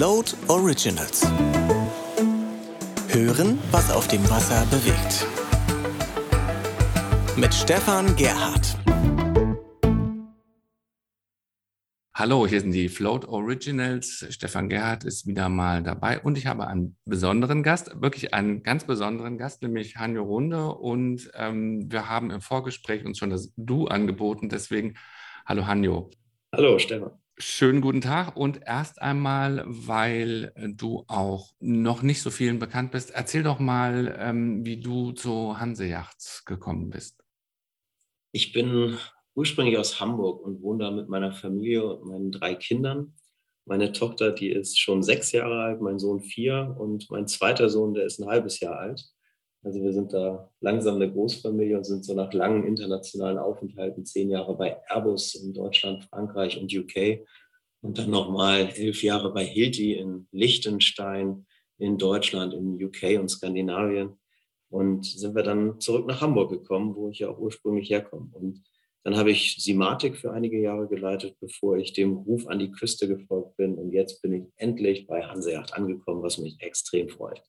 Float Originals. Hören, was auf dem Wasser bewegt. Mit Stefan Gerhardt. Hallo, hier sind die Float Originals. Stefan Gerhardt ist wieder mal dabei und ich habe einen besonderen Gast, wirklich einen ganz besonderen Gast, nämlich Hanjo Runde. Und ähm, wir haben im Vorgespräch uns schon das Du angeboten. Deswegen, hallo Hanjo. Hallo Stefan. Schönen guten Tag und erst einmal, weil du auch noch nicht so vielen bekannt bist, erzähl doch mal, ähm, wie du zu Hanseyachts gekommen bist. Ich bin ursprünglich aus Hamburg und wohne da mit meiner Familie und meinen drei Kindern. Meine Tochter, die ist schon sechs Jahre alt, mein Sohn vier und mein zweiter Sohn, der ist ein halbes Jahr alt. Also wir sind da langsam eine Großfamilie und sind so nach langen internationalen Aufenthalten zehn Jahre bei Airbus in Deutschland, Frankreich und UK und dann nochmal elf Jahre bei Hilti in Liechtenstein, in Deutschland, in UK und Skandinavien. Und sind wir dann zurück nach Hamburg gekommen, wo ich ja auch ursprünglich herkomme. Und dann habe ich Simatik für einige Jahre geleitet, bevor ich dem Ruf an die Küste gefolgt bin. Und jetzt bin ich endlich bei Hanseacht angekommen, was mich extrem freut.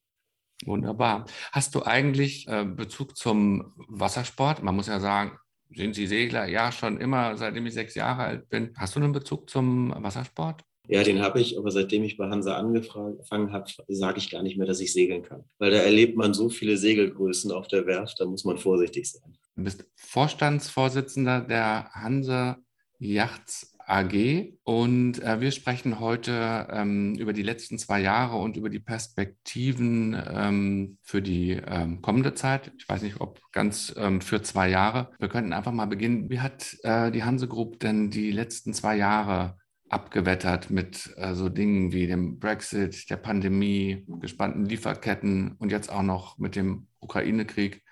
Wunderbar. Hast du eigentlich äh, Bezug zum Wassersport? Man muss ja sagen, sind Sie Segler? Ja, schon immer, seitdem ich sechs Jahre alt bin. Hast du einen Bezug zum Wassersport? Ja, den habe ich, aber seitdem ich bei Hansa angefangen habe, sage ich gar nicht mehr, dass ich segeln kann. Weil da erlebt man so viele Segelgrößen auf der Werft, da muss man vorsichtig sein. Du bist Vorstandsvorsitzender der Hansa Yachts AG und äh, wir sprechen heute ähm, über die letzten zwei Jahre und über die Perspektiven ähm, für die ähm, kommende Zeit. Ich weiß nicht, ob ganz ähm, für zwei Jahre. Wir könnten einfach mal beginnen. Wie hat äh, die Hanse Group denn die letzten zwei Jahre abgewettert mit äh, so Dingen wie dem Brexit, der Pandemie, gespannten Lieferketten und jetzt auch noch mit dem Ukraine-Krieg?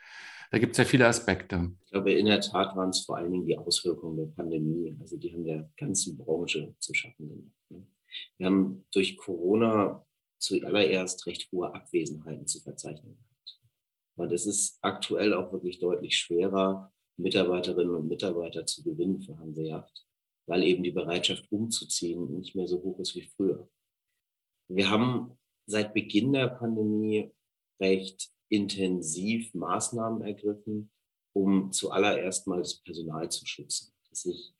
Da gibt es ja viele Aspekte. Ich glaube, in der Tat waren es vor allen Dingen die Auswirkungen der Pandemie. Also die haben der ganzen Branche zu schaffen gemacht. Ne? Wir haben durch Corona zuallererst recht hohe Abwesenheiten zu verzeichnen gehabt. Und es ist aktuell auch wirklich deutlich schwerer, Mitarbeiterinnen und Mitarbeiter zu gewinnen für Hanseacht, weil eben die Bereitschaft umzuziehen nicht mehr so hoch ist wie früher. Wir haben seit Beginn der Pandemie recht intensiv Maßnahmen ergriffen, um zuallererst mal das Personal zu schützen, dass sich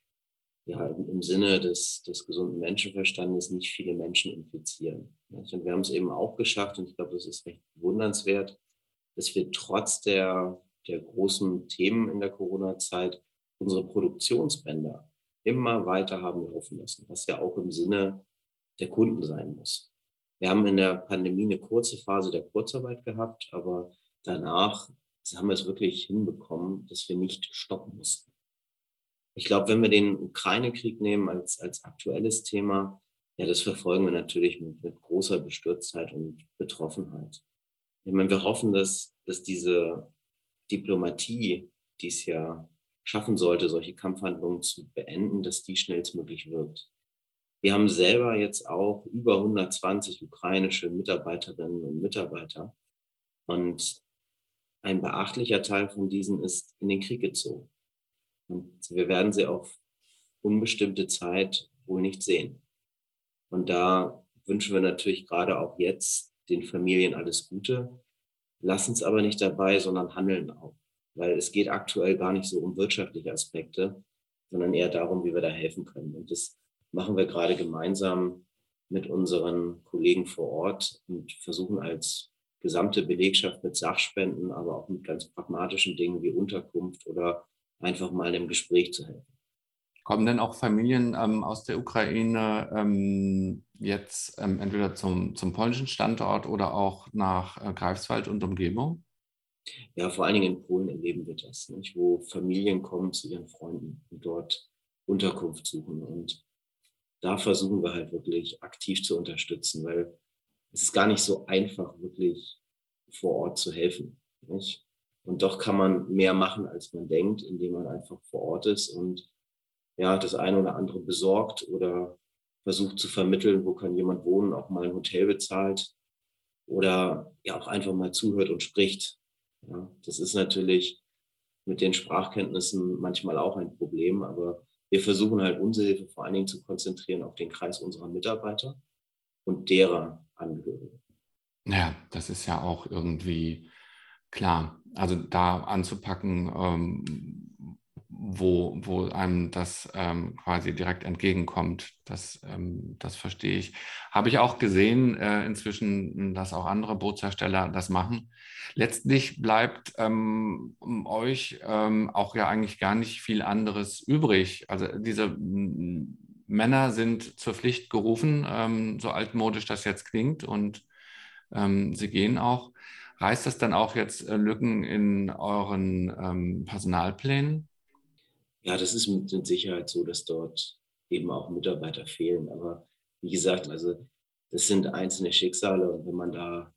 ja, im Sinne des, des gesunden Menschenverstandes nicht viele Menschen infizieren. Und wir haben es eben auch geschafft, und ich glaube, das ist recht bewundernswert, dass wir trotz der, der großen Themen in der Corona-Zeit unsere Produktionsbänder immer weiter haben laufen lassen, was ja auch im Sinne der Kunden sein muss. Wir haben in der Pandemie eine kurze Phase der Kurzarbeit gehabt, aber danach haben wir es wirklich hinbekommen, dass wir nicht stoppen mussten. Ich glaube, wenn wir den Ukraine-Krieg nehmen als, als aktuelles Thema, ja, das verfolgen wir natürlich mit, mit großer Bestürztheit und Betroffenheit. Ich meine, wir hoffen, dass, dass diese Diplomatie, die es ja schaffen sollte, solche Kampfhandlungen zu beenden, dass die schnellstmöglich wirkt. Wir haben selber jetzt auch über 120 ukrainische Mitarbeiterinnen und Mitarbeiter. Und ein beachtlicher Teil von diesen ist in den Krieg gezogen. Und wir werden sie auf unbestimmte Zeit wohl nicht sehen. Und da wünschen wir natürlich gerade auch jetzt den Familien alles Gute, lassen es aber nicht dabei, sondern handeln auch. Weil es geht aktuell gar nicht so um wirtschaftliche Aspekte, sondern eher darum, wie wir da helfen können. Und das machen wir gerade gemeinsam mit unseren Kollegen vor Ort und versuchen als gesamte Belegschaft mit Sachspenden, aber auch mit ganz pragmatischen Dingen wie Unterkunft oder einfach mal im Gespräch zu helfen. Kommen denn auch Familien ähm, aus der Ukraine ähm, jetzt ähm, entweder zum, zum polnischen Standort oder auch nach äh, Greifswald und Umgebung? Ja, vor allen Dingen in Polen erleben wir das, nicht? wo Familien kommen zu ihren Freunden und dort Unterkunft suchen. Und da versuchen wir halt wirklich aktiv zu unterstützen, weil es ist gar nicht so einfach, wirklich vor Ort zu helfen. Nicht? Und doch kann man mehr machen, als man denkt, indem man einfach vor Ort ist und ja, das eine oder andere besorgt oder versucht zu vermitteln, wo kann jemand wohnen, auch mal ein Hotel bezahlt oder ja auch einfach mal zuhört und spricht. Ja, das ist natürlich mit den Sprachkenntnissen manchmal auch ein Problem, aber wir versuchen halt unsere Hilfe vor allen Dingen zu konzentrieren auf den Kreis unserer Mitarbeiter. und derer Angehörige. Ja, das ist ja auch irgendwie klar. Also da anzupacken, ähm, wo, wo einem das ähm, quasi direkt entgegenkommt. Das, ähm, das verstehe ich. Habe ich auch gesehen äh, inzwischen, dass auch andere Bootshersteller das machen. Letztlich bleibt ähm, euch ähm, auch ja eigentlich gar nicht viel anderes übrig. Also diese Männer sind zur Pflicht gerufen, ähm, so altmodisch das jetzt klingt, und ähm, sie gehen auch. Reißt das dann auch jetzt äh, Lücken in euren Personalplänen? Ja, das ist mit Sicherheit so, dass dort eben auch Mitarbeiter fehlen. Aber wie gesagt, also das sind einzelne Schicksale und wenn man da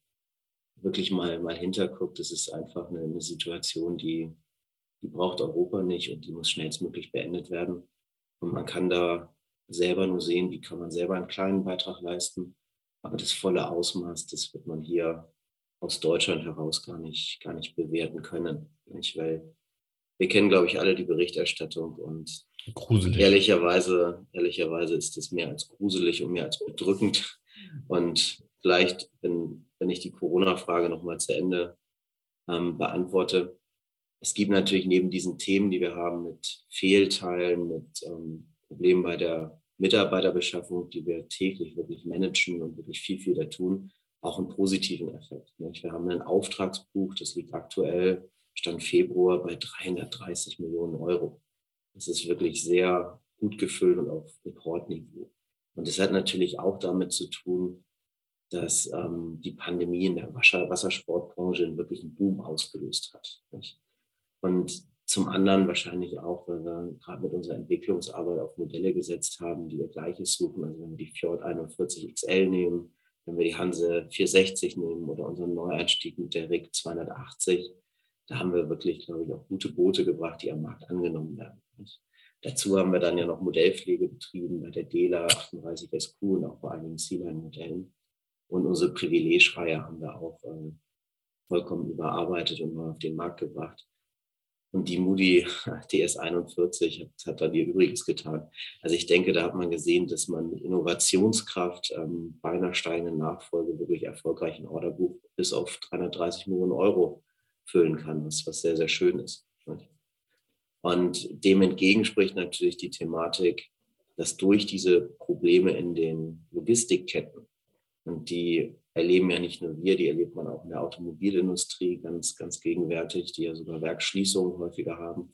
wirklich mal, mal hinterguckt, das ist einfach eine, eine Situation, die, die braucht Europa nicht und die muss schnellstmöglich beendet werden. Und man kann da selber nur sehen, wie kann man selber einen kleinen Beitrag leisten. Aber das volle Ausmaß, das wird man hier aus Deutschland heraus gar nicht, gar nicht bewerten können. Nicht? Weil wir kennen, glaube ich, alle die Berichterstattung und gruselig. Ehrlicherweise, ehrlicherweise ist es mehr als gruselig und mehr als bedrückend. Und vielleicht, wenn, wenn ich die Corona-Frage nochmal zu Ende ähm, beantworte, es gibt natürlich neben diesen Themen, die wir haben mit Fehlteilen, mit ähm, Problemen bei der Mitarbeiterbeschaffung, die wir täglich wirklich managen und wirklich viel, viel da tun, auch einen positiven Effekt. Wir haben ein Auftragsbuch, das liegt aktuell Stand Februar bei 330 Millionen Euro. Das ist wirklich sehr gut gefüllt und auf Rekordniveau. Und das hat natürlich auch damit zu tun, dass ähm, die Pandemie in der Wasser Wassersportbranche einen wirklichen Boom ausgelöst hat. Nicht? Und zum anderen wahrscheinlich auch, weil wir gerade mit unserer Entwicklungsarbeit auf Modelle gesetzt haben, die wir gleiches suchen. Also wenn wir die Fjord 41 XL nehmen, wenn wir die Hanse 460 nehmen oder unseren Neueinstieg mit der RIG 280, da haben wir wirklich, glaube ich, auch gute Boote gebracht, die am Markt angenommen werden. Und dazu haben wir dann ja noch Modellpflege betrieben bei der DELA 38 SQ und auch bei einigen Sealine-Modellen. Und unsere Privilegreihe haben wir auch äh, vollkommen überarbeitet und mal auf den Markt gebracht. Und die Moody DS41 hat, hat da ihr Übriges getan. Also ich denke, da hat man gesehen, dass man Innovationskraft ähm, bei einer steigenden Nachfolge wirklich erfolgreich ein Orderbuch bis auf 330 Millionen Euro füllen kann, was, was sehr, sehr schön ist. Und dem entgegen spricht natürlich die Thematik, dass durch diese Probleme in den Logistikketten, und die erleben ja nicht nur wir, die erlebt man auch in der Automobilindustrie ganz, ganz gegenwärtig, die ja sogar Werksschließungen häufiger haben,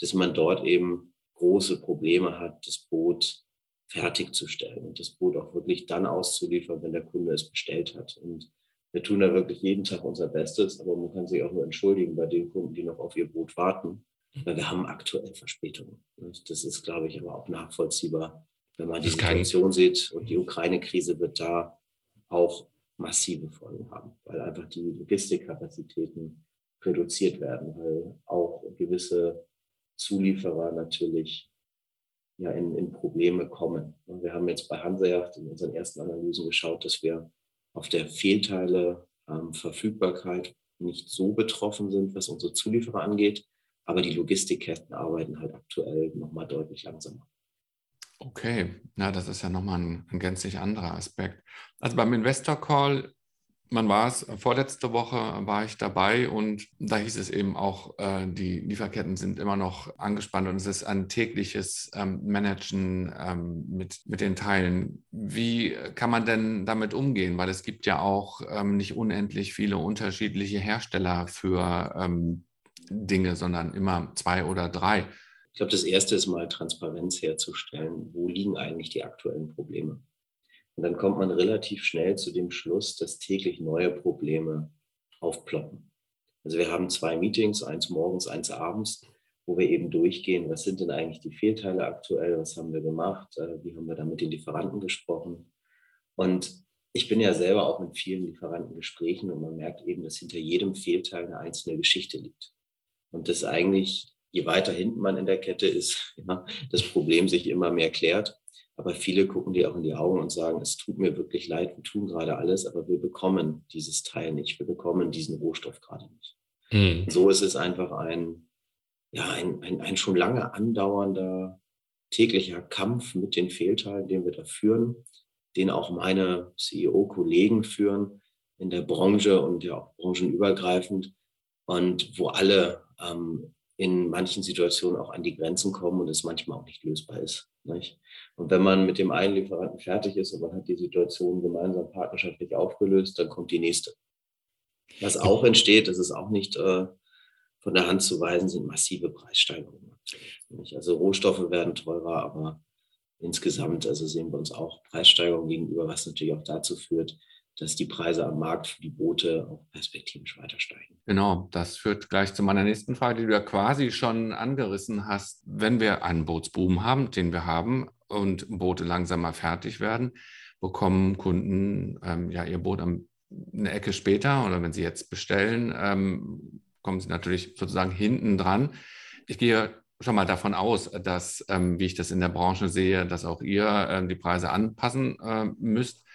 dass man dort eben große Probleme hat, das Boot fertigzustellen und das Boot auch wirklich dann auszuliefern, wenn der Kunde es bestellt hat. Und wir tun da wirklich jeden Tag unser Bestes, aber man kann sich auch nur entschuldigen bei den Kunden, die noch auf ihr Boot warten, weil wir haben aktuell Verspätungen. Das ist, glaube ich, aber auch nachvollziehbar, wenn man die Situation sieht. Und die Ukraine-Krise wird da auch massive Folgen haben, weil einfach die Logistikkapazitäten reduziert werden, weil auch gewisse Zulieferer natürlich ja, in, in Probleme kommen. Wir haben jetzt bei Hanseacht in unseren ersten Analysen geschaut, dass wir auf der Fehlteile ähm, Verfügbarkeit nicht so betroffen sind, was unsere Zulieferer angeht. Aber die Logistikketten arbeiten halt aktuell nochmal deutlich langsamer. Okay, na, das ist ja nochmal ein, ein gänzlich anderer Aspekt. Also beim Investor Call man war es, vorletzte Woche war ich dabei und da hieß es eben auch, äh, die Lieferketten sind immer noch angespannt und es ist ein tägliches ähm, Managen ähm, mit, mit den Teilen. Wie kann man denn damit umgehen? Weil es gibt ja auch ähm, nicht unendlich viele unterschiedliche Hersteller für ähm, Dinge, sondern immer zwei oder drei. Ich glaube, das Erste ist mal Transparenz herzustellen. Wo liegen eigentlich die aktuellen Probleme? Und dann kommt man relativ schnell zu dem Schluss, dass täglich neue Probleme aufploppen. Also wir haben zwei Meetings, eins morgens, eins abends, wo wir eben durchgehen, was sind denn eigentlich die Fehlteile aktuell, was haben wir gemacht, äh, wie haben wir da mit den Lieferanten gesprochen. Und ich bin ja selber auch in vielen Lieferantengesprächen und man merkt eben, dass hinter jedem Fehlteil eine einzelne Geschichte liegt. Und das eigentlich, je weiter hinten man in der Kette ist, ja, das Problem sich immer mehr klärt. Aber viele gucken dir auch in die Augen und sagen, es tut mir wirklich leid, wir tun gerade alles, aber wir bekommen dieses Teil nicht, wir bekommen diesen Rohstoff gerade nicht. Mhm. So ist es einfach ein, ja, ein, ein, ein schon lange andauernder täglicher Kampf mit den Fehlteilen, den wir da führen, den auch meine CEO-Kollegen führen in der Branche und ja auch branchenübergreifend und wo alle ähm, in manchen Situationen auch an die Grenzen kommen und es manchmal auch nicht lösbar ist. Nicht? Und wenn man mit dem einen Lieferanten fertig ist und man hat die Situation gemeinsam partnerschaftlich aufgelöst, dann kommt die nächste. Was auch entsteht, das ist auch nicht äh, von der Hand zu weisen, sind massive Preissteigerungen. Also Rohstoffe werden teurer, aber insgesamt also sehen wir uns auch Preissteigerungen gegenüber, was natürlich auch dazu führt, dass die Preise am Markt für die Boote auch perspektivisch weiter steigen. Genau, das führt gleich zu meiner nächsten Frage, die du ja quasi schon angerissen hast. Wenn wir einen Bootsboom haben, den wir haben, und Boote langsamer fertig werden, bekommen Kunden ähm, ja ihr Boot am, eine Ecke später oder wenn sie jetzt bestellen, ähm, kommen sie natürlich sozusagen hinten dran. Ich gehe schon mal davon aus, dass, ähm, wie ich das in der Branche sehe, dass auch ihr äh, die Preise anpassen äh, müsst.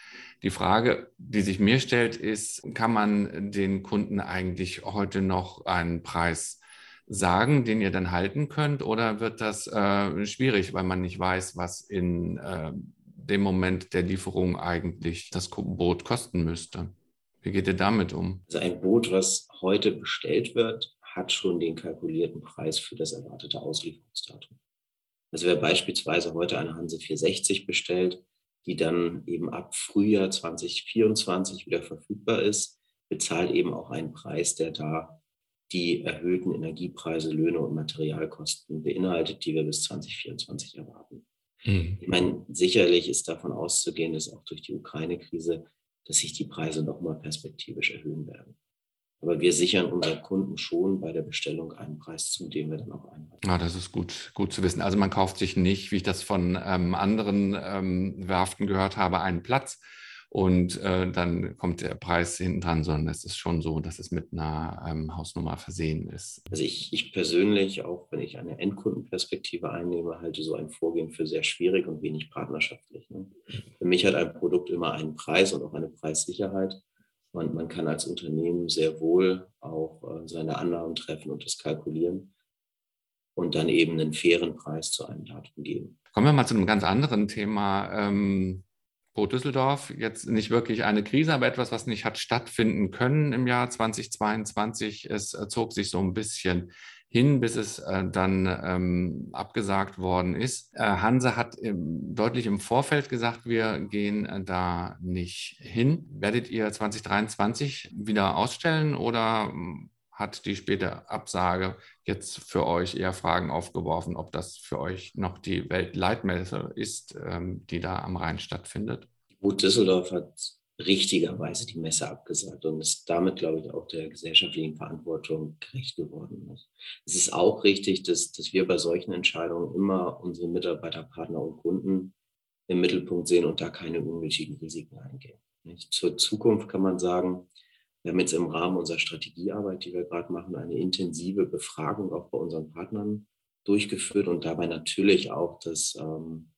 Die Frage, die sich mir stellt, ist, kann man den Kunden eigentlich heute noch einen Preis sagen, den ihr dann halten könnt, oder wird das äh, schwierig, weil man nicht weiß, was in äh, dem Moment der Lieferung eigentlich das Boot kosten müsste? Wie geht ihr damit um? Also ein Boot, was heute bestellt wird, hat schon den kalkulierten Preis für das erwartete Auslieferungsdatum. Also wer beispielsweise heute eine Hanse 460 bestellt, die dann eben ab Frühjahr 2024 wieder verfügbar ist, bezahlt eben auch einen Preis, der da die erhöhten Energiepreise, Löhne und Materialkosten beinhaltet, die wir bis 2024 erwarten. Mhm. Ich meine, sicherlich ist davon auszugehen, dass auch durch die Ukraine-Krise, dass sich die Preise nochmal perspektivisch erhöhen werden. Aber wir sichern unseren Kunden schon bei der Bestellung einen Preis zu, den wir dann auch einhalten. Ja, ah, das ist gut, gut zu wissen. Also man kauft sich nicht, wie ich das von ähm, anderen ähm, Werften gehört habe, einen Platz und äh, dann kommt der Preis hinten dran, sondern es ist schon so, dass es mit einer ähm, Hausnummer versehen ist. Also ich, ich persönlich, auch wenn ich eine Endkundenperspektive einnehme, halte so ein Vorgehen für sehr schwierig und wenig partnerschaftlich. Ne? Für mich hat ein Produkt immer einen Preis und auch eine Preissicherheit. Und man kann als Unternehmen sehr wohl auch äh, seine Annahmen treffen und das kalkulieren und dann eben einen fairen Preis zu einem Datum geben. Kommen wir mal zu einem ganz anderen Thema. Ähm, Boot Düsseldorf, jetzt nicht wirklich eine Krise, aber etwas, was nicht hat stattfinden können im Jahr 2022. Es äh, zog sich so ein bisschen hin, bis es äh, dann ähm, abgesagt worden ist. Äh, Hanse hat im, deutlich im Vorfeld gesagt, wir gehen äh, da nicht hin. Werdet ihr 2023 wieder ausstellen oder hm, hat die späte Absage jetzt für euch eher Fragen aufgeworfen, ob das für euch noch die Weltleitmesse ist, ähm, die da am Rhein stattfindet? Gut, Düsseldorf hat richtigerweise die Messe abgesagt und ist damit, glaube ich, auch der gesellschaftlichen Verantwortung gerecht geworden. Es ist auch richtig, dass, dass wir bei solchen Entscheidungen immer unsere Mitarbeiter, Partner und Kunden im Mittelpunkt sehen und da keine unnötigen Risiken eingehen. Zur Zukunft kann man sagen, wir haben jetzt im Rahmen unserer Strategiearbeit, die wir gerade machen, eine intensive Befragung auch bei unseren Partnern durchgeführt und dabei natürlich auch das ähm,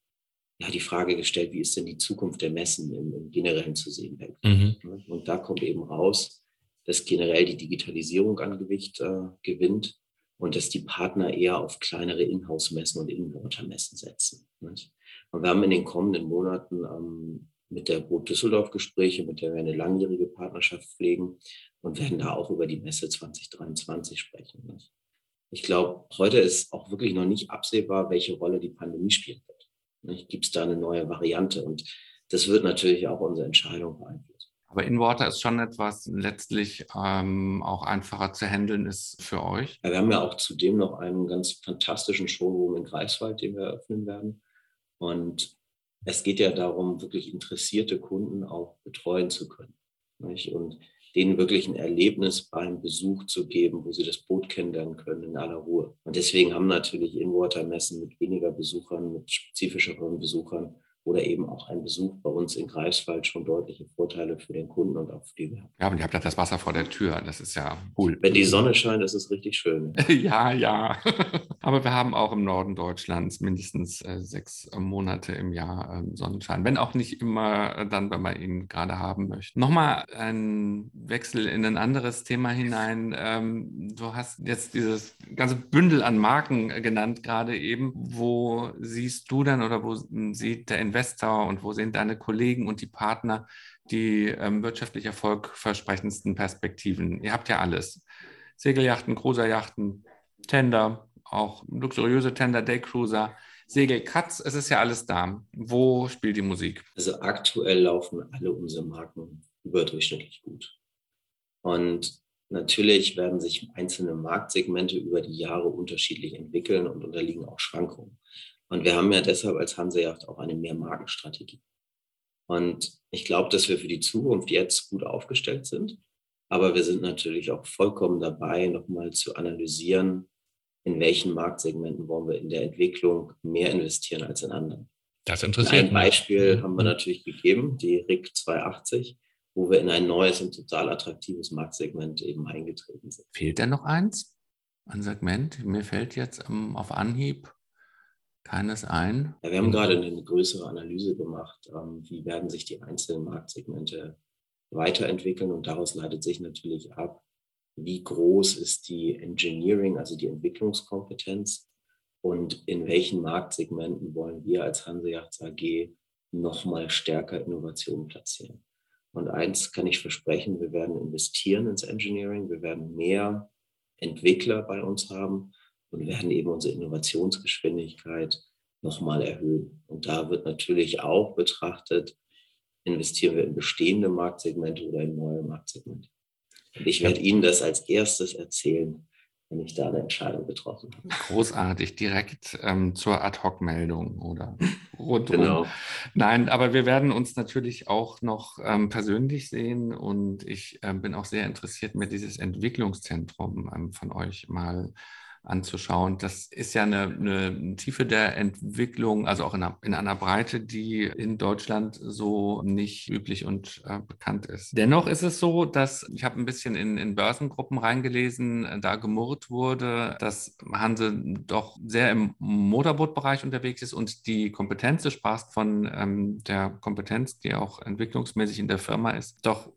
ja, die Frage gestellt, wie ist denn die Zukunft der Messen im, im Generellen zu sehen? Mhm. Und da kommt eben raus, dass generell die Digitalisierung an Gewicht äh, gewinnt und dass die Partner eher auf kleinere Inhouse-Messen und Inverter-Messen setzen. Nicht? Und wir haben in den kommenden Monaten ähm, mit der Boot Düsseldorf Gespräche, mit der wir eine langjährige Partnerschaft pflegen und werden da auch über die Messe 2023 sprechen. Nicht? Ich glaube, heute ist auch wirklich noch nicht absehbar, welche Rolle die Pandemie spielen wird. Gibt es da eine neue Variante? Und das wird natürlich auch unsere Entscheidung beeinflussen. Aber InWater ist schon etwas letztlich ähm, auch einfacher zu handeln ist für euch. Ja, wir haben ja auch zudem noch einen ganz fantastischen Showroom in Greifswald, den wir eröffnen werden. Und es geht ja darum, wirklich interessierte Kunden auch betreuen zu können. Nicht? Und denen wirklich ein Erlebnis beim Besuch zu geben, wo sie das Boot kennenlernen können in aller Ruhe. Und deswegen haben natürlich In-Water-Messen mit weniger Besuchern, mit spezifischeren Besuchern oder eben auch ein Besuch bei uns in Greifswald schon deutliche Vorteile für den Kunden und auch für die Werbung. Ja, und ihr habt ja das Wasser vor der Tür. Das ist ja cool. Wenn die Sonne scheint, ist es richtig schön. ja, ja. Aber wir haben auch im Norden Deutschlands mindestens äh, sechs Monate im Jahr äh, Sonnenschein. Wenn auch nicht immer äh, dann, wenn man ihn gerade haben möchte. Nochmal ein Wechsel in ein anderes Thema hinein. Ähm, du hast jetzt dieses ganze Bündel an Marken genannt gerade eben. Wo siehst du dann oder wo sieht der Entwickler Investor und wo sehen deine Kollegen und die Partner die ähm, wirtschaftlich erfolgversprechendsten Perspektiven? Ihr habt ja alles. Segeljachten, Cruiserjachten, Tender, auch luxuriöse Tender, Daycruiser, Segelkatz, es ist ja alles da. Wo spielt die Musik? Also aktuell laufen alle unsere Marken überdurchschnittlich gut. Und natürlich werden sich einzelne Marktsegmente über die Jahre unterschiedlich entwickeln und unterliegen auch Schwankungen. Und wir haben ja deshalb als Hanseyacht auch eine Mehrmarkenstrategie. Und ich glaube, dass wir für die Zukunft jetzt gut aufgestellt sind. Aber wir sind natürlich auch vollkommen dabei, nochmal zu analysieren, in welchen Marktsegmenten wollen wir in der Entwicklung mehr investieren als in anderen. Das interessiert mich. Ein Beispiel haben wir natürlich gegeben, die RIC 280, wo wir in ein neues und total attraktives Marktsegment eben eingetreten sind. Fehlt denn noch eins? Ein Segment? Mir fällt jetzt um, auf Anhieb keines ein. Ja, wir haben gerade eine größere Analyse gemacht, ähm, wie werden sich die einzelnen Marktsegmente weiterentwickeln. Und daraus leitet sich natürlich ab, wie groß ist die Engineering, also die Entwicklungskompetenz. Und in welchen Marktsegmenten wollen wir als Hanseyachts AG nochmal stärker Innovation platzieren. Und eins kann ich versprechen, wir werden investieren ins Engineering, wir werden mehr Entwickler bei uns haben und werden eben unsere Innovationsgeschwindigkeit nochmal erhöhen. Und da wird natürlich auch betrachtet, investieren wir in bestehende Marktsegmente oder in neue Marktsegmente. Und ich werde Ihnen das als erstes erzählen, wenn ich da eine Entscheidung getroffen habe. Großartig, direkt ähm, zur Ad-Hoc-Meldung oder rundum. Genau. Nein, aber wir werden uns natürlich auch noch ähm, persönlich sehen und ich äh, bin auch sehr interessiert, mir dieses Entwicklungszentrum ähm, von euch mal anzuschauen. Das ist ja eine, eine Tiefe der Entwicklung, also auch in einer, in einer, Breite, die in Deutschland so nicht üblich und äh, bekannt ist. Dennoch ist es so, dass ich habe ein bisschen in, in Börsengruppen reingelesen, äh, da gemurrt wurde, dass Hanse doch sehr im Motorbootbereich unterwegs ist und die Kompetenz, du sprachst von ähm, der Kompetenz, die auch entwicklungsmäßig in der Firma ist, doch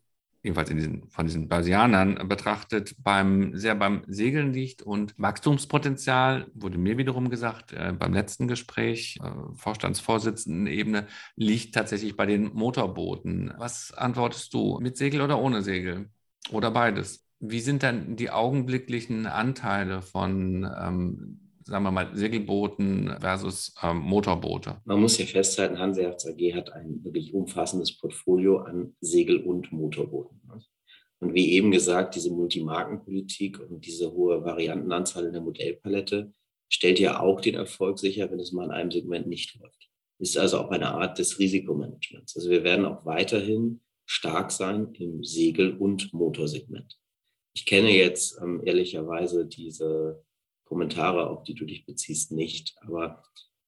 jedenfalls diesen, von diesen Börsianern betrachtet, beim, sehr beim Segeln liegt und Wachstumspotenzial, wurde mir wiederum gesagt, äh, beim letzten Gespräch, äh, Vorstandsvorsitzenden-Ebene, liegt tatsächlich bei den Motorbooten. Was antwortest du? Mit Segel oder ohne Segel? Oder beides? Wie sind dann die augenblicklichen Anteile von ähm, sagen wir mal, Segelbooten versus ähm, Motorboote? Man muss hier festhalten, Hanseacht AG hat ein wirklich umfassendes Portfolio an Segel- und Motorbooten. Und wie eben gesagt, diese Multimarkenpolitik und diese hohe Variantenanzahl in der Modellpalette stellt ja auch den Erfolg sicher, wenn es mal in einem Segment nicht läuft. Ist also auch eine Art des Risikomanagements. Also wir werden auch weiterhin stark sein im Segel- und Motorsegment. Ich kenne jetzt ähm, ehrlicherweise diese Kommentare, auf die du dich beziehst, nicht. Aber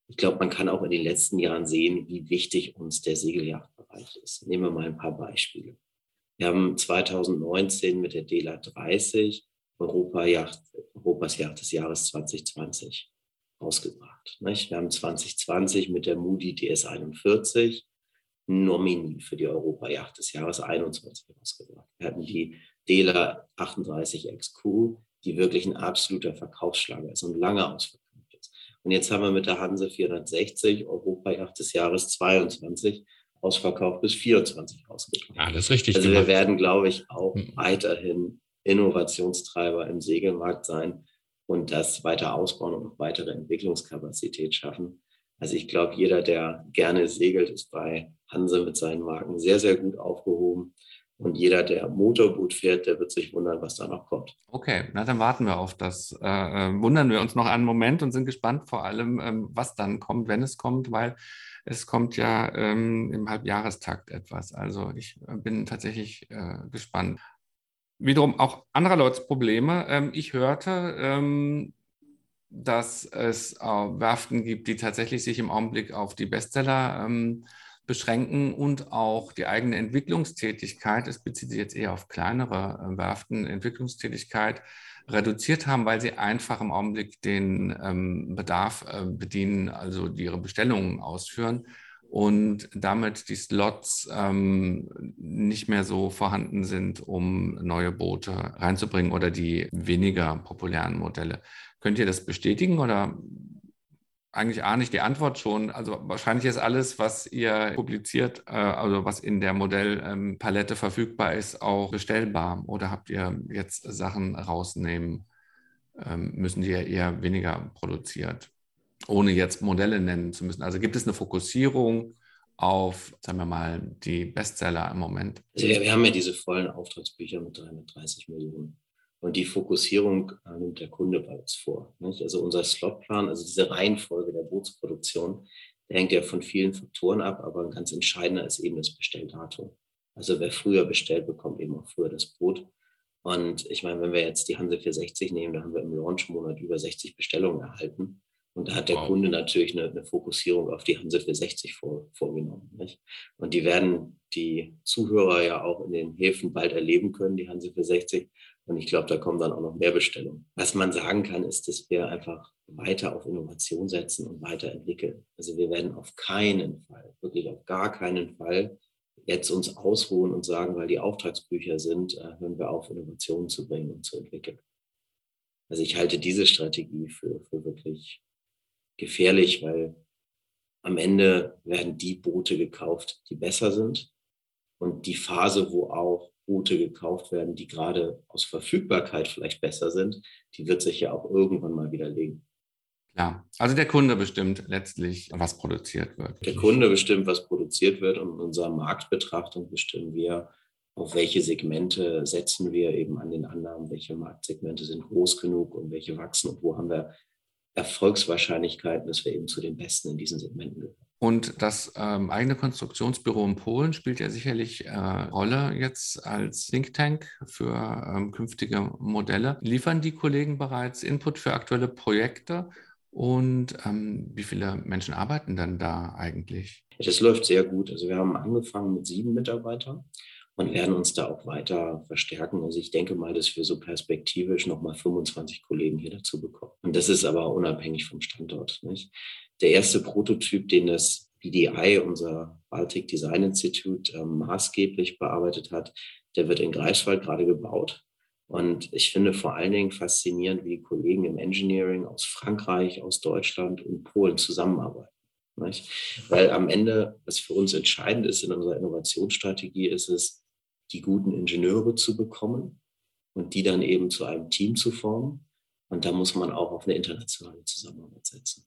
ich glaube, man kann auch in den letzten Jahren sehen, wie wichtig uns der Segeljachtbereich ist. Nehmen wir mal ein paar Beispiele. Wir haben 2019 mit der DELA 30 Europa Yacht, Europas Yacht des Jahres 2020 rausgebracht. Wir haben 2020 mit der Moody DS 41 Nomini für die Europa Yacht des Jahres 21 rausgebracht. Wir hatten die DELA 38 XQ die wirklich ein absoluter Verkaufsschlager ist und lange ausverkauft ist. Und jetzt haben wir mit der Hanse 460 Europajacht des Jahres 22 ausverkauft bis 24 ausgebracht. Alles richtig. Also gemacht. wir werden, glaube ich, auch mhm. weiterhin Innovationstreiber im Segelmarkt sein und das weiter ausbauen und noch weitere Entwicklungskapazität schaffen. Also ich glaube, jeder, der gerne segelt, ist bei Hanse mit seinen Marken sehr, sehr gut aufgehoben. Und jeder, der Motorboot fährt, der wird sich wundern, was da noch kommt. Okay, na dann warten wir auf das. Äh, äh, wundern wir uns noch einen Moment und sind gespannt vor allem, ähm, was dann kommt, wenn es kommt, weil es kommt ja ähm, im Halbjahrestakt etwas. Also ich äh, bin tatsächlich äh, gespannt. Wiederum auch anderer Leute Probleme. Ähm, ich hörte, ähm, dass es äh, Werften gibt, die tatsächlich sich im Augenblick auf die Bestseller ähm, beschränken und auch die eigene Entwicklungstätigkeit, es bezieht sich jetzt eher auf kleinere äh, Werften, Entwicklungstätigkeit reduziert haben, weil sie einfach im Augenblick den ähm, Bedarf äh, bedienen, also ihre Bestellungen ausführen und damit die Slots ähm, nicht mehr so vorhanden sind, um neue Boote reinzubringen oder die weniger populären Modelle. Könnt ihr das bestätigen oder eigentlich ahne ich die Antwort schon. Also wahrscheinlich ist alles, was ihr publiziert, äh, also was in der Modellpalette verfügbar ist, auch bestellbar. Oder habt ihr jetzt Sachen rausnehmen ähm, müssen, die ihr eher weniger produziert, ohne jetzt Modelle nennen zu müssen? Also gibt es eine Fokussierung auf, sagen wir mal, die Bestseller im Moment? Also wir, wir haben ja diese vollen Auftragsbücher mit 330 Millionen. Und die Fokussierung nimmt der Kunde bei uns vor. Nicht? Also unser Slotplan, also diese Reihenfolge der Bootsproduktion, der hängt ja von vielen Faktoren ab, aber ein ganz entscheidender ist eben das Bestelldatum. Also wer früher bestellt, bekommt eben auch früher das Boot. Und ich meine, wenn wir jetzt die Hanse 460 nehmen, da haben wir im Launch-Monat über 60 Bestellungen erhalten. Und da hat der wow. Kunde natürlich eine, eine, Fokussierung auf die Hanse 460 vor, vorgenommen. Nicht? Und die werden die Zuhörer ja auch in den Häfen bald erleben können, die Hanse 460. Und ich glaube, da kommen dann auch noch mehr Bestellungen. Was man sagen kann, ist, dass wir einfach weiter auf Innovation setzen und weiterentwickeln. Also wir werden auf keinen Fall, wirklich auf gar keinen Fall jetzt uns ausruhen und sagen, weil die Auftragsbücher sind, äh, hören wir auf, Innovationen zu bringen und zu entwickeln. Also ich halte diese Strategie für, für wirklich gefährlich, weil am Ende werden die Boote gekauft, die besser sind. Und die Phase, wo auch Boote gekauft werden, die gerade aus Verfügbarkeit vielleicht besser sind, die wird sich ja auch irgendwann mal widerlegen. Ja, also der Kunde bestimmt letztlich, was produziert wird. Der Kunde bestimmt, was produziert wird und in unserer Marktbetrachtung bestimmen wir, auf welche Segmente setzen wir eben an den Annahmen, welche Marktsegmente sind groß genug und welche wachsen und wo haben wir Erfolgswahrscheinlichkeiten, dass wir eben zu den Besten in diesen Segmenten gehören. Und das ähm, eigene Konstruktionsbüro in Polen spielt ja sicherlich äh, Rolle jetzt als Think Tank für ähm, künftige Modelle. Liefern die Kollegen bereits Input für aktuelle Projekte? Und ähm, wie viele Menschen arbeiten denn da eigentlich? Das läuft sehr gut. Also wir haben angefangen mit sieben Mitarbeitern und werden uns da auch weiter verstärken. Also ich denke mal, dass wir so perspektivisch nochmal 25 Kollegen hier dazu bekommen. Und das ist aber unabhängig vom Standort. Nicht? Der erste Prototyp, den das BDI, unser Baltic Design Institute, äh, maßgeblich bearbeitet hat, der wird in Greifswald gerade gebaut. Und ich finde vor allen Dingen faszinierend, wie Kollegen im Engineering aus Frankreich, aus Deutschland und Polen zusammenarbeiten. Nicht? Weil am Ende, was für uns entscheidend ist in unserer Innovationsstrategie, ist es, die guten Ingenieure zu bekommen und die dann eben zu einem Team zu formen. Und da muss man auch auf eine internationale Zusammenarbeit setzen.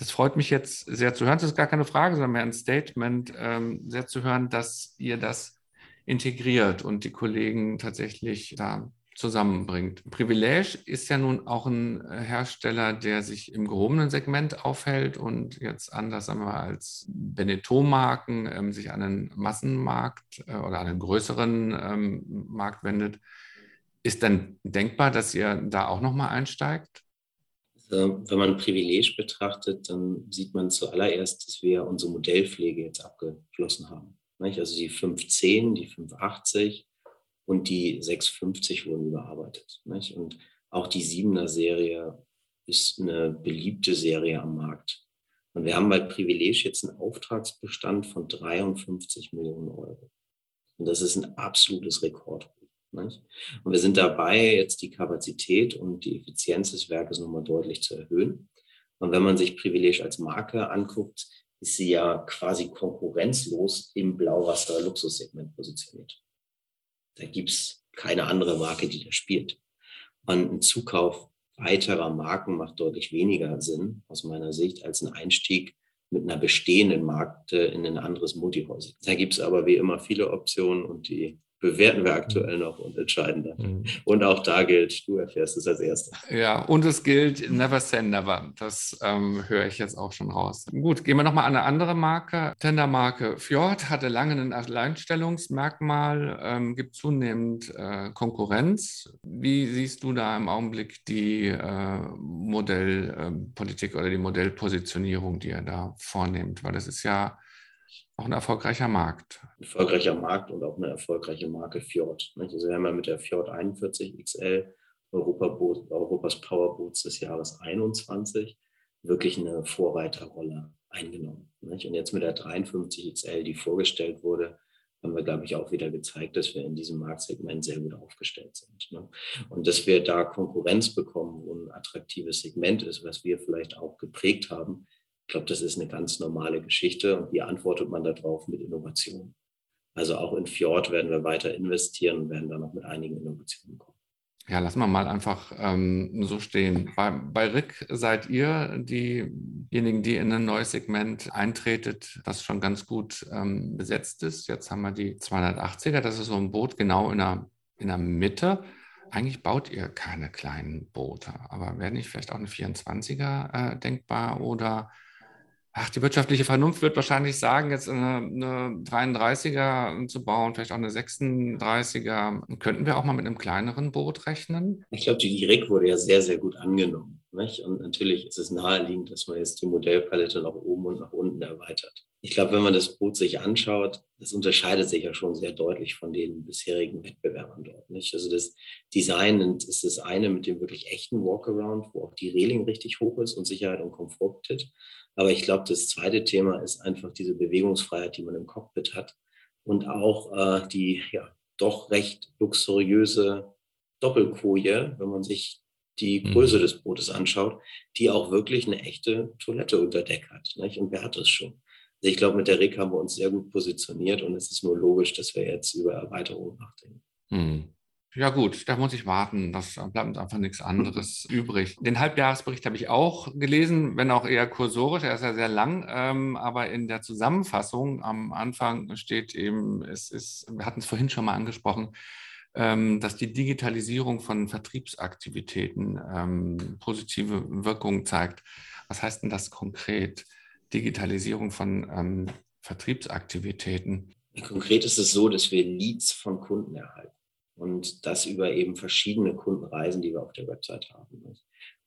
Das freut mich jetzt sehr zu hören. Das ist gar keine Frage, sondern mehr ein Statement, ähm, sehr zu hören, dass ihr das integriert und die Kollegen tatsächlich da zusammenbringt. Privilege ist ja nun auch ein Hersteller, der sich im gehobenen Segment aufhält und jetzt anders sagen wir als Benetton-Marken ähm, sich an den Massenmarkt äh, oder an einen größeren ähm, Markt wendet. Ist dann denkbar, dass ihr da auch nochmal einsteigt? Also, wenn man Privileg betrachtet, dann sieht man zuallererst, dass wir unsere Modellpflege jetzt abgeschlossen haben. Also die 510, die 580, und die 650 wurden überarbeitet. Und auch die 7er Serie ist eine beliebte Serie am Markt. Und wir haben bei Privileg jetzt einen Auftragsbestand von 53 Millionen Euro. Und das ist ein absolutes Rekord. Nicht? Und wir sind dabei, jetzt die Kapazität und die Effizienz des Werkes nochmal deutlich zu erhöhen. Und wenn man sich Privileg als Marke anguckt, ist sie ja quasi konkurrenzlos im Blauwasser-Luxussegment positioniert. Da gibt es keine andere Marke, die das spielt. Und ein Zukauf weiterer Marken macht deutlich weniger Sinn aus meiner Sicht als ein Einstieg mit einer bestehenden Marke in ein anderes Multihäuser. Da gibt es aber wie immer viele Optionen und die bewerten wir aktuell noch und entscheiden dann. Mhm. Und auch da gilt, du erfährst es als Erster. Ja, und es gilt never say never. Das ähm, höre ich jetzt auch schon raus. Gut, gehen wir nochmal an eine andere Marke. Tendermarke Fjord hatte lange ein Alleinstellungsmerkmal, ähm, gibt zunehmend äh, Konkurrenz. Wie siehst du da im Augenblick die äh, Modellpolitik äh, oder die Modellpositionierung, die er da vornimmt? Weil das ist ja auch ein erfolgreicher Markt. Ein erfolgreicher Markt und auch eine erfolgreiche Marke Fjord. Also wir haben ja mit der Fjord 41 XL Europaboot, Europas Powerboots des Jahres 21 wirklich eine Vorreiterrolle eingenommen. Und jetzt mit der 53 XL, die vorgestellt wurde, haben wir, glaube ich, auch wieder gezeigt, dass wir in diesem Marktsegment sehr gut aufgestellt sind. Und dass wir da Konkurrenz bekommen, wo ein attraktives Segment ist, was wir vielleicht auch geprägt haben, glaube, das ist eine ganz normale Geschichte und wie antwortet man darauf mit Innovation? Also auch in Fjord werden wir weiter investieren und werden da noch mit einigen Innovationen kommen. Ja, lassen wir mal einfach ähm, so stehen. Bei, bei Rick seid ihr diejenigen, die in ein neues Segment eintretet, das schon ganz gut ähm, besetzt ist. Jetzt haben wir die 280er, das ist so ein Boot genau in der, in der Mitte. Eigentlich baut ihr keine kleinen Boote, aber wäre nicht vielleicht auch eine 24er äh, denkbar oder Ach, die wirtschaftliche Vernunft wird wahrscheinlich sagen, jetzt eine, eine 33er zu bauen, vielleicht auch eine 36er. Könnten wir auch mal mit einem kleineren Boot rechnen? Ich glaube, die Direkt wurde ja sehr, sehr gut angenommen. Nicht? Und natürlich ist es naheliegend, dass man jetzt die Modellpalette nach oben und nach unten erweitert. Ich glaube, wenn man das Boot sich anschaut, das unterscheidet sich ja schon sehr deutlich von den bisherigen Wettbewerbern dort. Nicht? Also das Design ist das eine mit dem wirklich echten Walkaround, wo auch die Reling richtig hoch ist und Sicherheit und Komfort bietet. Aber ich glaube, das zweite Thema ist einfach diese Bewegungsfreiheit, die man im Cockpit hat und auch äh, die ja, doch recht luxuriöse Doppelkoje, wenn man sich die mhm. Größe mhm. des Bootes anschaut, die auch wirklich eine echte Toilette unter Deck hat. Nicht? Und wer hat das schon? Also ich glaube, mit der RIG haben wir uns sehr gut positioniert und es ist nur logisch, dass wir jetzt über Erweiterungen nachdenken. Mhm. Ja gut, da muss ich warten. Das bleibt einfach nichts anderes übrig. Den Halbjahresbericht habe ich auch gelesen, wenn auch eher kursorisch. Er ist ja sehr lang, ähm, aber in der Zusammenfassung am Anfang steht eben, es ist, wir hatten es vorhin schon mal angesprochen, ähm, dass die Digitalisierung von Vertriebsaktivitäten ähm, positive Wirkungen zeigt. Was heißt denn das konkret? Digitalisierung von ähm, Vertriebsaktivitäten? Konkret ist es so, dass wir Leads von Kunden erhalten und das über eben verschiedene Kundenreisen, die wir auf der Website haben.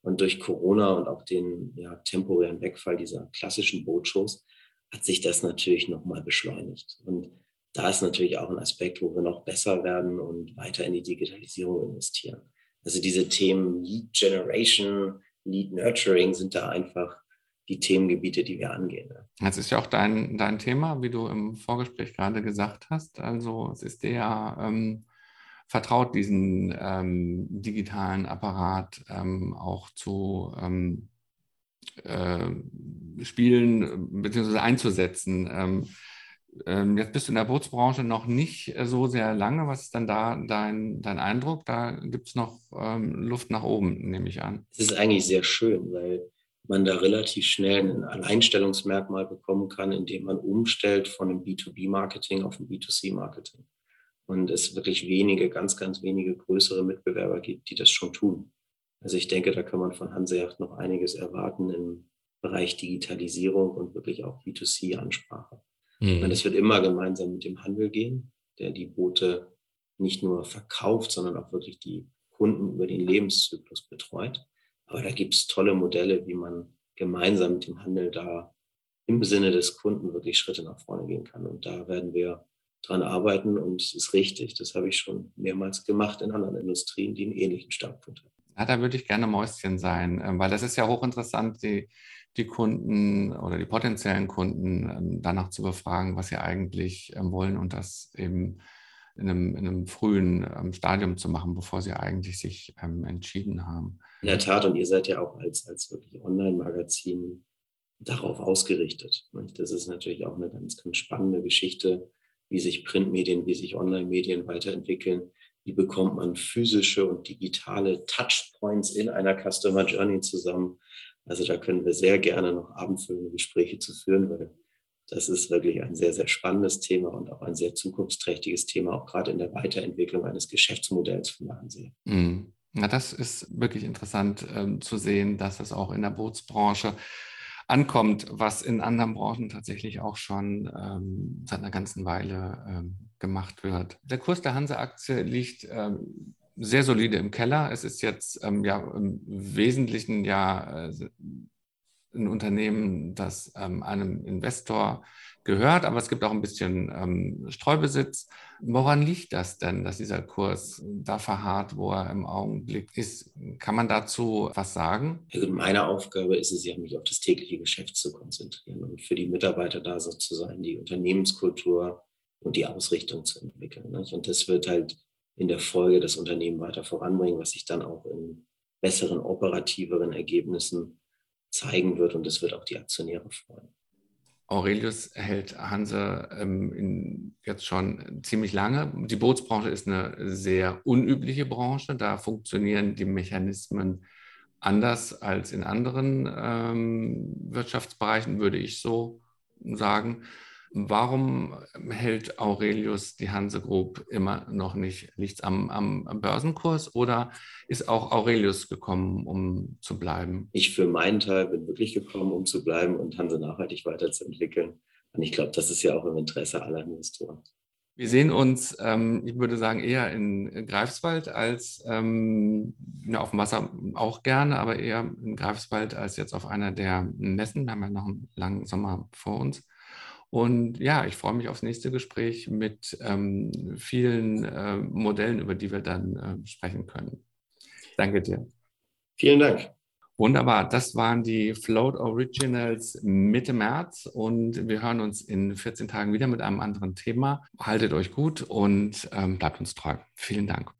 Und durch Corona und auch den ja, temporären Wegfall dieser klassischen Bootshows hat sich das natürlich nochmal beschleunigt. Und da ist natürlich auch ein Aspekt, wo wir noch besser werden und weiter in die Digitalisierung investieren. Also diese Themen Lead Generation, Lead Nurturing sind da einfach die Themengebiete, die wir angehen. Das ist ja auch dein, dein Thema, wie du im Vorgespräch gerade gesagt hast. Also es ist der ähm, vertraut diesen ähm, digitalen Apparat ähm, auch zu ähm, äh, spielen bzw. einzusetzen. Ähm, ähm, jetzt bist du in der Bootsbranche noch nicht so sehr lange. Was ist dann da dein, dein Eindruck? Da gibt es noch ähm, Luft nach oben, nehme ich an. Es ist eigentlich sehr schön, weil man da relativ schnell ein Alleinstellungsmerkmal bekommen kann, indem man umstellt von einem B2B-Marketing auf ein B2C-Marketing und es wirklich wenige, ganz, ganz wenige größere Mitbewerber gibt, die das schon tun. Also ich denke, da kann man von Hanseacht noch einiges erwarten im Bereich Digitalisierung und wirklich auch B2C-Ansprache. Mhm. Es wird immer gemeinsam mit dem Handel gehen, der die Boote nicht nur verkauft, sondern auch wirklich die Kunden über den Lebenszyklus betreut. Aber da gibt es tolle Modelle, wie man gemeinsam mit dem Handel da im Sinne des Kunden wirklich Schritte nach vorne gehen kann. Und da werden wir dran arbeiten und es ist richtig. Das habe ich schon mehrmals gemacht in anderen Industrien, die einen ähnlichen Startpunkt haben. Ja, da würde ich gerne Mäuschen sein, ähm, weil das ist ja hochinteressant, die, die Kunden oder die potenziellen Kunden ähm, danach zu befragen, was sie eigentlich ähm, wollen und das eben in einem, in einem frühen Stadium zu machen, bevor sie eigentlich sich entschieden haben. In der Tat, und ihr seid ja auch als, als wirklich Online-Magazin darauf ausgerichtet. Das ist natürlich auch eine ganz, ganz spannende Geschichte, wie sich Printmedien, wie sich Online-Medien weiterentwickeln. Wie bekommt man physische und digitale Touchpoints in einer Customer Journey zusammen? Also da können wir sehr gerne noch abendfüllende Gespräche zu führen, weil das ist wirklich ein sehr, sehr spannendes Thema und auch ein sehr zukunftsträchtiges Thema, auch gerade in der Weiterentwicklung eines Geschäftsmodells von Hansee. Mhm. Ja, das ist wirklich interessant ähm, zu sehen, dass es auch in der Bootsbranche ankommt, was in anderen Branchen tatsächlich auch schon ähm, seit einer ganzen Weile ähm, gemacht wird. Der Kurs der Hanse-Aktie liegt ähm, sehr solide im Keller. Es ist jetzt ähm, ja im Wesentlichen ja äh, ein Unternehmen, das ähm, einem Investor gehört, aber es gibt auch ein bisschen ähm, Streubesitz. Woran liegt das denn, dass dieser Kurs da verharrt, wo er im Augenblick ist? Kann man dazu was sagen? Also meine Aufgabe ist es ja, mich auf das tägliche Geschäft zu konzentrieren und für die Mitarbeiter da so zu sein, die Unternehmenskultur und die Ausrichtung zu entwickeln. Nicht? Und das wird halt in der Folge das Unternehmen weiter voranbringen, was sich dann auch in besseren, operativeren Ergebnissen zeigen wird und das wird auch die Aktionäre freuen. Aurelius hält Hanse ähm, in, jetzt schon ziemlich lange. Die Bootsbranche ist eine sehr unübliche Branche. Da funktionieren die Mechanismen anders als in anderen ähm, Wirtschaftsbereichen, würde ich so sagen. Warum hält Aurelius die Hanse Group immer noch nicht? Liegt am, am, Börsenkurs oder ist auch Aurelius gekommen, um zu bleiben? Ich für meinen Teil bin wirklich gekommen, um zu bleiben und Hanse nachhaltig weiterzuentwickeln. Und ich glaube, das ist ja auch im Interesse aller Investoren. Wir sehen uns, ähm, ich würde sagen, eher in Greifswald als ähm, ja, auf dem Wasser auch gerne, aber eher in Greifswald als jetzt auf einer der Messen. Wir haben ja noch einen langen Sommer vor uns. Und ja, ich freue mich aufs nächste Gespräch mit ähm, vielen äh, Modellen, über die wir dann äh, sprechen können. Danke dir. Vielen Dank. Wunderbar, das waren die Float Originals Mitte März und wir hören uns in 14 Tagen wieder mit einem anderen Thema. Haltet euch gut und ähm, bleibt uns treu. Vielen Dank.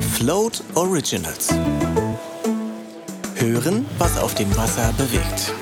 Float Originals. Hören, was auf dem Wasser bewegt.